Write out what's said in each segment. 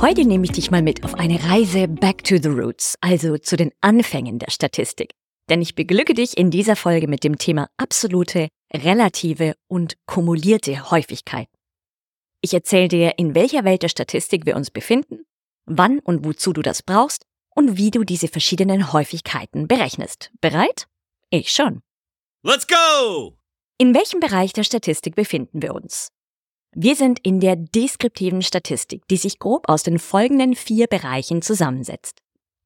Heute nehme ich dich mal mit auf eine Reise back to the roots, also zu den Anfängen der Statistik. Denn ich beglücke dich in dieser Folge mit dem Thema absolute, relative und kumulierte Häufigkeit. Ich erzähle dir, in welcher Welt der Statistik wir uns befinden, wann und wozu du das brauchst und wie du diese verschiedenen Häufigkeiten berechnest. Bereit? Ich schon. Let's go! In welchem Bereich der Statistik befinden wir uns? Wir sind in der deskriptiven Statistik, die sich grob aus den folgenden vier Bereichen zusammensetzt.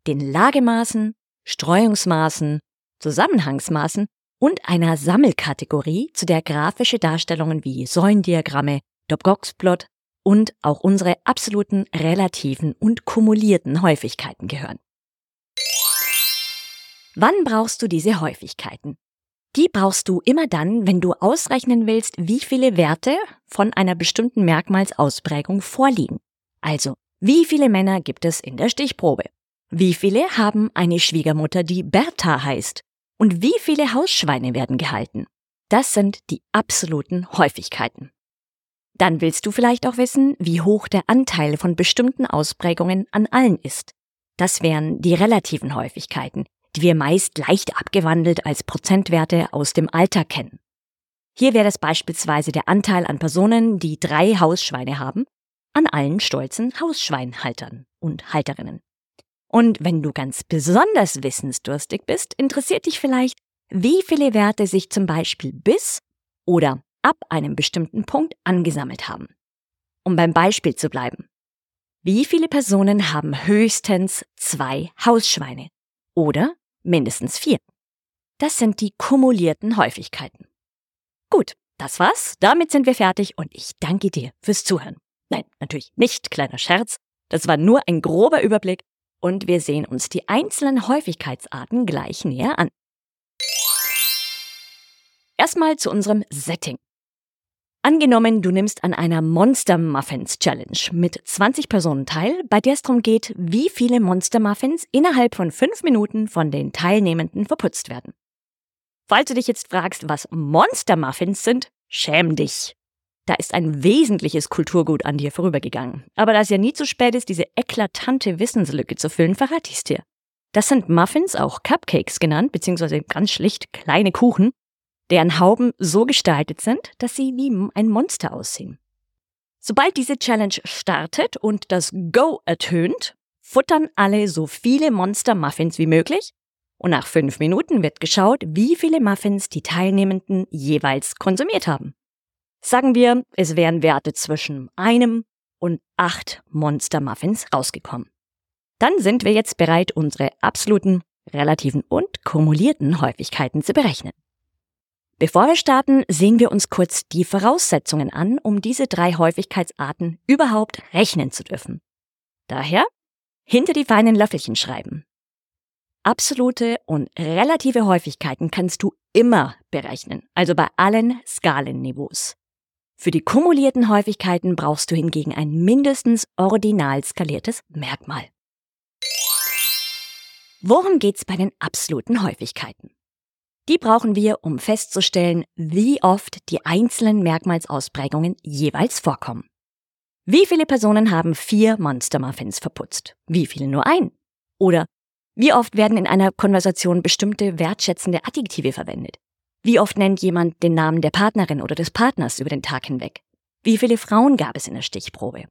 Den Lagemaßen, Streuungsmaßen, Zusammenhangsmaßen und einer Sammelkategorie, zu der grafische Darstellungen wie Säulendiagramme, Dobgox-Plot und auch unsere absoluten relativen und kumulierten Häufigkeiten gehören. Wann brauchst du diese Häufigkeiten? Die brauchst du immer dann, wenn du ausrechnen willst, wie viele Werte von einer bestimmten Merkmalsausprägung vorliegen. Also, wie viele Männer gibt es in der Stichprobe? Wie viele haben eine Schwiegermutter, die Bertha heißt? Und wie viele Hausschweine werden gehalten? Das sind die absoluten Häufigkeiten. Dann willst du vielleicht auch wissen, wie hoch der Anteil von bestimmten Ausprägungen an allen ist. Das wären die relativen Häufigkeiten, die wir meist leicht abgewandelt als Prozentwerte aus dem Alter kennen. Hier wäre es beispielsweise der Anteil an Personen, die drei Hausschweine haben, an allen stolzen Hausschweinhaltern und Halterinnen. Und wenn du ganz besonders wissensdurstig bist, interessiert dich vielleicht, wie viele Werte sich zum Beispiel bis oder ab einem bestimmten Punkt angesammelt haben. Um beim Beispiel zu bleiben. Wie viele Personen haben höchstens zwei Hausschweine? Oder mindestens vier. Das sind die kumulierten Häufigkeiten. Gut, das war's. Damit sind wir fertig und ich danke dir fürs Zuhören. Nein, natürlich nicht, kleiner Scherz. Das war nur ein grober Überblick und wir sehen uns die einzelnen Häufigkeitsarten gleich näher an. Erstmal zu unserem Setting. Angenommen, du nimmst an einer Monster Muffins Challenge mit 20 Personen teil, bei der es darum geht, wie viele Monster Muffins innerhalb von 5 Minuten von den Teilnehmenden verputzt werden. Falls du dich jetzt fragst, was Monster Muffins sind, schäm dich. Da ist ein wesentliches Kulturgut an dir vorübergegangen. Aber da es ja nie zu spät ist, diese eklatante Wissenslücke zu füllen, verrate ich's dir. Das sind Muffins, auch Cupcakes genannt, beziehungsweise ganz schlicht kleine Kuchen, deren Hauben so gestaltet sind, dass sie wie ein Monster aussehen. Sobald diese Challenge startet und das Go ertönt, futtern alle so viele Monster-Muffins wie möglich und nach fünf Minuten wird geschaut, wie viele Muffins die Teilnehmenden jeweils konsumiert haben. Sagen wir, es wären Werte zwischen einem und acht Monster-Muffins rausgekommen. Dann sind wir jetzt bereit, unsere absoluten, relativen und kumulierten Häufigkeiten zu berechnen. Bevor wir starten, sehen wir uns kurz die Voraussetzungen an, um diese drei Häufigkeitsarten überhaupt rechnen zu dürfen. Daher hinter die feinen Löffelchen schreiben. Absolute und relative Häufigkeiten kannst du immer berechnen, also bei allen Skalenniveaus. Für die kumulierten Häufigkeiten brauchst du hingegen ein mindestens ordinal skaliertes Merkmal. Worum geht's bei den absoluten Häufigkeiten? Die brauchen wir, um festzustellen, wie oft die einzelnen Merkmalsausprägungen jeweils vorkommen. Wie viele Personen haben vier Monster Muffins verputzt? Wie viele nur ein? Oder wie oft werden in einer Konversation bestimmte wertschätzende Adjektive verwendet? Wie oft nennt jemand den Namen der Partnerin oder des Partners über den Tag hinweg? Wie viele Frauen gab es in der Stichprobe?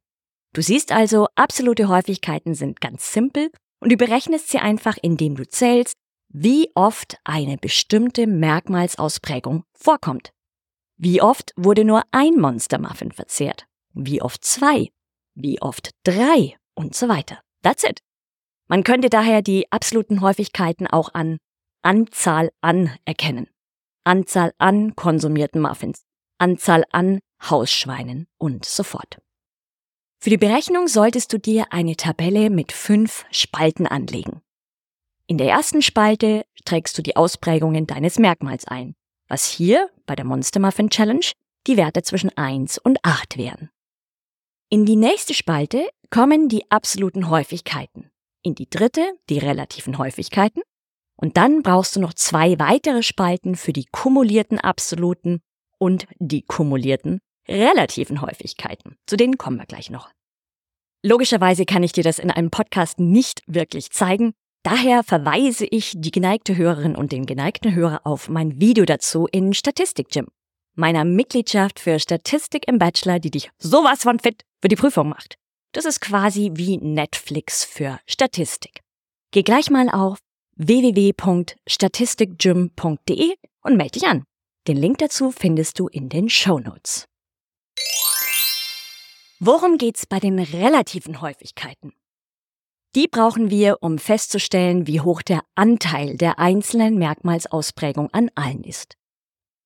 Du siehst also, absolute Häufigkeiten sind ganz simpel und du berechnest sie einfach, indem du zählst, wie oft eine bestimmte Merkmalsausprägung vorkommt. Wie oft wurde nur ein Monstermuffin verzehrt? Wie oft zwei? Wie oft drei? Und so weiter. That's it. Man könnte daher die absoluten Häufigkeiten auch an Anzahl an erkennen. Anzahl an konsumierten Muffins, Anzahl an Hausschweinen und so fort. Für die Berechnung solltest du dir eine Tabelle mit fünf Spalten anlegen. In der ersten Spalte trägst du die Ausprägungen deines Merkmals ein, was hier bei der Monster Muffin Challenge die Werte zwischen 1 und 8 wären. In die nächste Spalte kommen die absoluten Häufigkeiten. In die dritte die relativen Häufigkeiten. Und dann brauchst du noch zwei weitere Spalten für die kumulierten absoluten und die kumulierten relativen Häufigkeiten. Zu denen kommen wir gleich noch. Logischerweise kann ich dir das in einem Podcast nicht wirklich zeigen, Daher verweise ich die geneigte Hörerin und den geneigten Hörer auf mein Video dazu in Statistik Gym, meiner Mitgliedschaft für Statistik im Bachelor, die dich sowas von fit für die Prüfung macht. Das ist quasi wie Netflix für Statistik. Geh gleich mal auf www.statistikgym.de und melde dich an. Den Link dazu findest du in den Show Notes. Worum geht's bei den relativen Häufigkeiten? Die brauchen wir, um festzustellen, wie hoch der Anteil der einzelnen Merkmalsausprägung an allen ist.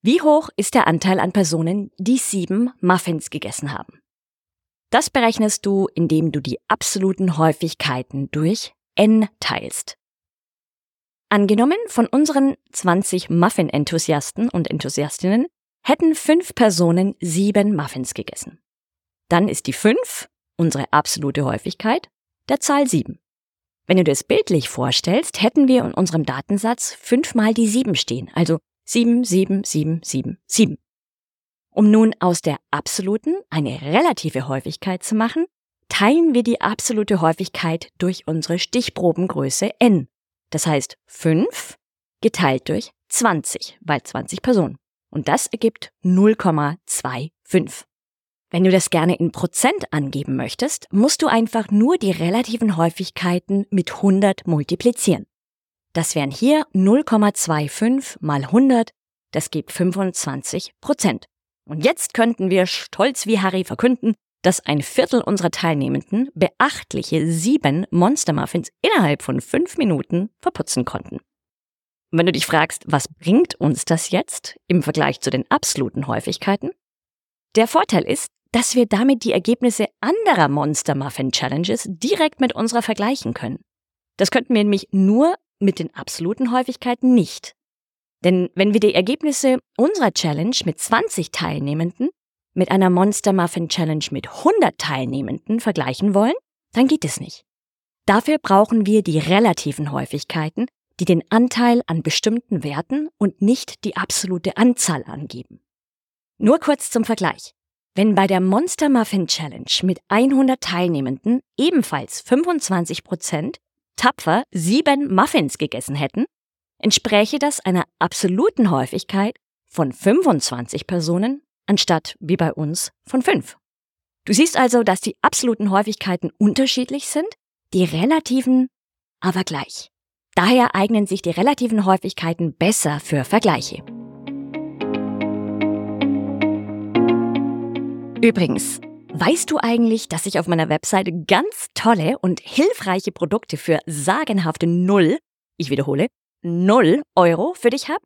Wie hoch ist der Anteil an Personen, die sieben Muffins gegessen haben? Das berechnest du, indem du die absoluten Häufigkeiten durch n teilst. Angenommen, von unseren 20 Muffin-Enthusiasten und Enthusiastinnen hätten fünf Personen sieben Muffins gegessen. Dann ist die fünf unsere absolute Häufigkeit der Zahl 7. Wenn du das bildlich vorstellst, hätten wir in unserem Datensatz fünfmal die 7 stehen, also 7, 7, 7, 7, 7. Um nun aus der absoluten eine relative Häufigkeit zu machen, teilen wir die absolute Häufigkeit durch unsere Stichprobengröße n. Das heißt 5 geteilt durch 20, weil 20 Personen. Und das ergibt 0,25. Wenn du das gerne in Prozent angeben möchtest, musst du einfach nur die relativen Häufigkeiten mit 100 multiplizieren. Das wären hier 0,25 mal 100, das gibt 25 Prozent. Und jetzt könnten wir stolz wie Harry verkünden, dass ein Viertel unserer Teilnehmenden beachtliche sieben Monster-Muffins innerhalb von fünf Minuten verputzen konnten. wenn du dich fragst, was bringt uns das jetzt im Vergleich zu den absoluten Häufigkeiten? Der Vorteil ist, dass wir damit die Ergebnisse anderer Monster Muffin Challenges direkt mit unserer vergleichen können. Das könnten wir nämlich nur mit den absoluten Häufigkeiten nicht. Denn wenn wir die Ergebnisse unserer Challenge mit 20 Teilnehmenden mit einer Monster Muffin Challenge mit 100 Teilnehmenden vergleichen wollen, dann geht es nicht. Dafür brauchen wir die relativen Häufigkeiten, die den Anteil an bestimmten Werten und nicht die absolute Anzahl angeben. Nur kurz zum Vergleich. Wenn bei der Monster Muffin Challenge mit 100 Teilnehmenden ebenfalls 25 Prozent tapfer sieben Muffins gegessen hätten, entspräche das einer absoluten Häufigkeit von 25 Personen anstatt wie bei uns von 5. Du siehst also, dass die absoluten Häufigkeiten unterschiedlich sind, die relativen aber gleich. Daher eignen sich die relativen Häufigkeiten besser für Vergleiche. Übrigens, weißt du eigentlich, dass ich auf meiner Webseite ganz tolle und hilfreiche Produkte für sagenhafte Null, ich wiederhole, Null Euro für dich habe?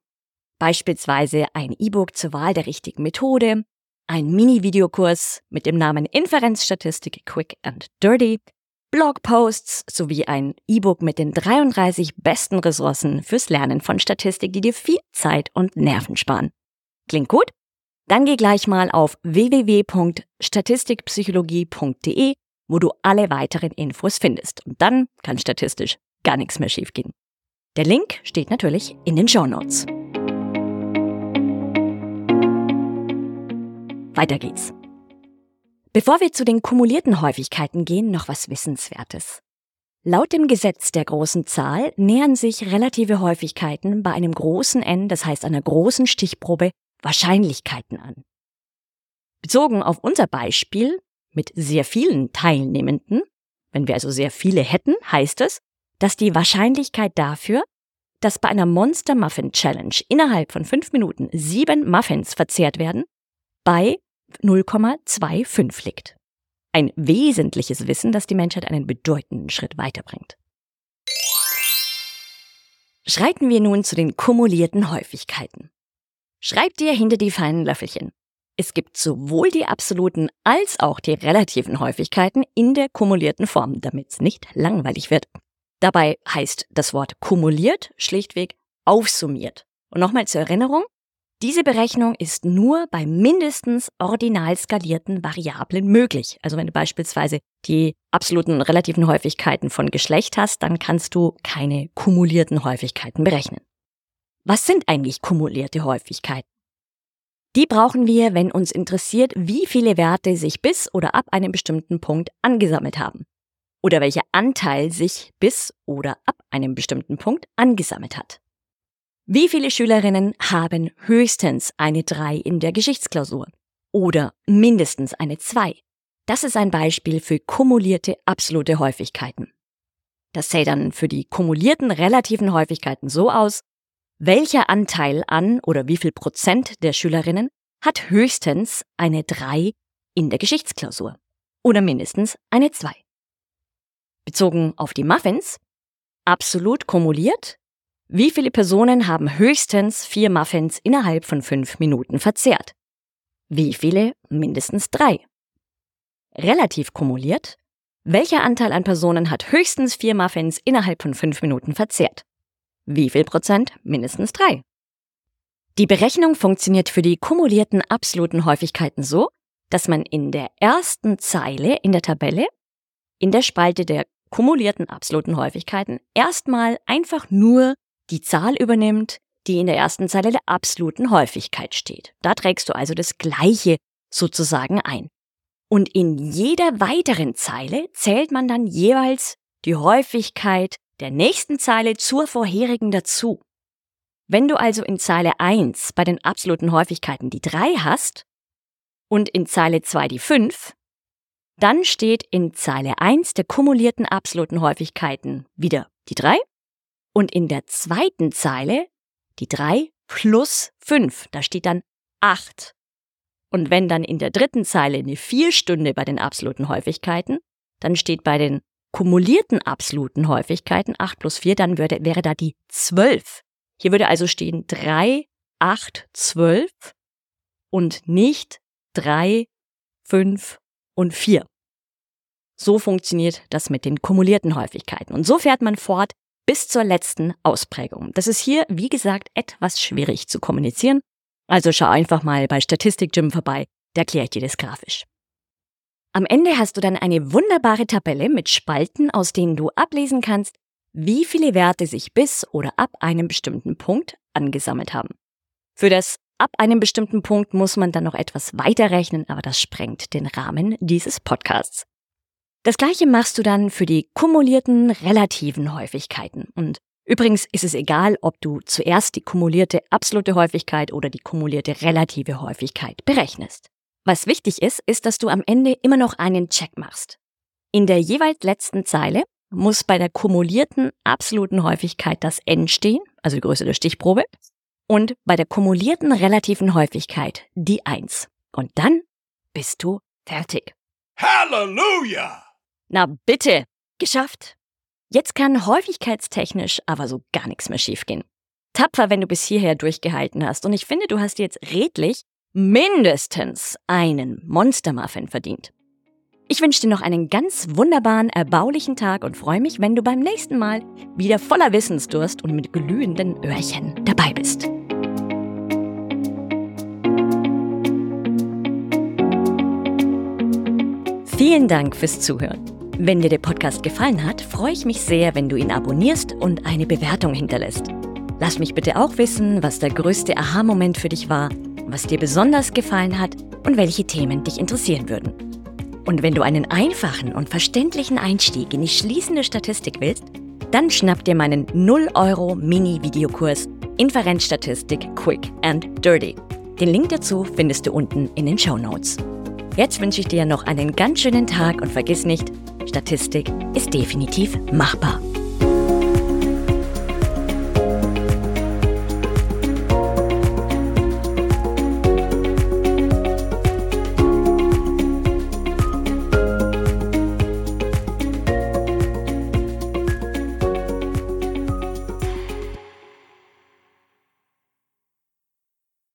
Beispielsweise ein E-Book zur Wahl der richtigen Methode, ein Mini-Videokurs mit dem Namen Inferenzstatistik Quick and Dirty, Blogposts sowie ein E-Book mit den 33 besten Ressourcen fürs Lernen von Statistik, die dir viel Zeit und Nerven sparen. Klingt gut? Dann geh gleich mal auf www.statistikpsychologie.de, wo du alle weiteren Infos findest. Und dann kann statistisch gar nichts mehr schiefgehen. Der Link steht natürlich in den Show Notes. Weiter geht's. Bevor wir zu den kumulierten Häufigkeiten gehen, noch was Wissenswertes. Laut dem Gesetz der großen Zahl nähern sich relative Häufigkeiten bei einem großen N, das heißt einer großen Stichprobe, Wahrscheinlichkeiten an. Bezogen auf unser Beispiel mit sehr vielen Teilnehmenden, wenn wir also sehr viele hätten, heißt es, dass die Wahrscheinlichkeit dafür, dass bei einer Monster Muffin Challenge innerhalb von fünf Minuten sieben Muffins verzehrt werden, bei 0,25 liegt. Ein wesentliches Wissen, das die Menschheit einen bedeutenden Schritt weiterbringt. Schreiten wir nun zu den kumulierten Häufigkeiten. Schreib dir hinter die feinen Löffelchen. Es gibt sowohl die absoluten als auch die relativen Häufigkeiten in der kumulierten Form, damit es nicht langweilig wird. Dabei heißt das Wort kumuliert schlichtweg aufsummiert. Und nochmal zur Erinnerung, diese Berechnung ist nur bei mindestens ordinal skalierten Variablen möglich. Also wenn du beispielsweise die absoluten relativen Häufigkeiten von Geschlecht hast, dann kannst du keine kumulierten Häufigkeiten berechnen. Was sind eigentlich kumulierte Häufigkeiten? Die brauchen wir, wenn uns interessiert, wie viele Werte sich bis oder ab einem bestimmten Punkt angesammelt haben. Oder welcher Anteil sich bis oder ab einem bestimmten Punkt angesammelt hat. Wie viele Schülerinnen haben höchstens eine 3 in der Geschichtsklausur? Oder mindestens eine 2? Das ist ein Beispiel für kumulierte absolute Häufigkeiten. Das sähe dann für die kumulierten relativen Häufigkeiten so aus, welcher Anteil an oder wie viel Prozent der Schülerinnen hat höchstens eine 3 in der Geschichtsklausur oder mindestens eine 2. Bezogen auf die Muffins, absolut kumuliert wie viele Personen haben höchstens vier Muffins innerhalb von fünf Minuten verzehrt? Wie viele mindestens drei? Relativ kumuliert. Welcher Anteil an Personen hat höchstens vier Muffins innerhalb von fünf Minuten verzehrt? Wie viel Prozent mindestens drei? Die Berechnung funktioniert für die kumulierten absoluten Häufigkeiten so, dass man in der ersten Zeile in der Tabelle in der Spalte der kumulierten absoluten Häufigkeiten erstmal einfach nur die Zahl übernimmt, die in der ersten Zeile der absoluten Häufigkeit steht. Da trägst du also das Gleiche sozusagen ein. Und in jeder weiteren Zeile zählt man dann jeweils die Häufigkeit der nächsten Zeile zur vorherigen dazu. Wenn du also in Zeile 1 bei den absoluten Häufigkeiten die 3 hast und in Zeile 2 die 5, dann steht in Zeile 1 der kumulierten absoluten Häufigkeiten wieder die 3 und in der zweiten Zeile die 3 plus 5. Da steht dann 8. Und wenn dann in der dritten Zeile eine 4 Stunde bei den absoluten Häufigkeiten, dann steht bei den kumulierten absoluten Häufigkeiten 8 plus 4, dann würde, wäre da die 12. Hier würde also stehen 3, 8, 12 und nicht 3, 5 und 4. So funktioniert das mit den kumulierten Häufigkeiten. Und so fährt man fort bis zur letzten Ausprägung. Das ist hier, wie gesagt, etwas schwierig zu kommunizieren. Also schau einfach mal bei Statistik Gym vorbei, da erkläre ich dir das grafisch. Am Ende hast du dann eine wunderbare Tabelle mit Spalten, aus denen du ablesen kannst, wie viele Werte sich bis oder ab einem bestimmten Punkt angesammelt haben. Für das ab einem bestimmten Punkt muss man dann noch etwas weiterrechnen, aber das sprengt den Rahmen dieses Podcasts. Das gleiche machst du dann für die kumulierten relativen Häufigkeiten. Und übrigens ist es egal, ob du zuerst die kumulierte absolute Häufigkeit oder die kumulierte relative Häufigkeit berechnest. Was wichtig ist, ist, dass du am Ende immer noch einen Check machst. In der jeweils letzten Zeile muss bei der kumulierten absoluten Häufigkeit das n stehen, also die Größe der Stichprobe, und bei der kumulierten relativen Häufigkeit die 1. Und dann bist du fertig. Halleluja! Na bitte, geschafft. Jetzt kann häufigkeitstechnisch aber so gar nichts mehr schiefgehen. Tapfer, wenn du bis hierher durchgehalten hast. Und ich finde, du hast jetzt redlich mindestens einen Monstermuffin verdient. Ich wünsche dir noch einen ganz wunderbaren, erbaulichen Tag und freue mich, wenn du beim nächsten Mal wieder voller Wissensdurst und mit glühenden Öhrchen dabei bist. Vielen Dank fürs Zuhören. Wenn dir der Podcast gefallen hat, freue ich mich sehr, wenn du ihn abonnierst und eine Bewertung hinterlässt. Lass mich bitte auch wissen, was der größte Aha-Moment für dich war, was dir besonders gefallen hat und welche Themen dich interessieren würden. Und wenn du einen einfachen und verständlichen Einstieg in die schließende Statistik willst, dann schnapp dir meinen 0 Euro Mini-Videokurs Inferenzstatistik Quick and Dirty. Den Link dazu findest du unten in den Show Notes. Jetzt wünsche ich dir noch einen ganz schönen Tag und vergiss nicht, Statistik ist definitiv machbar.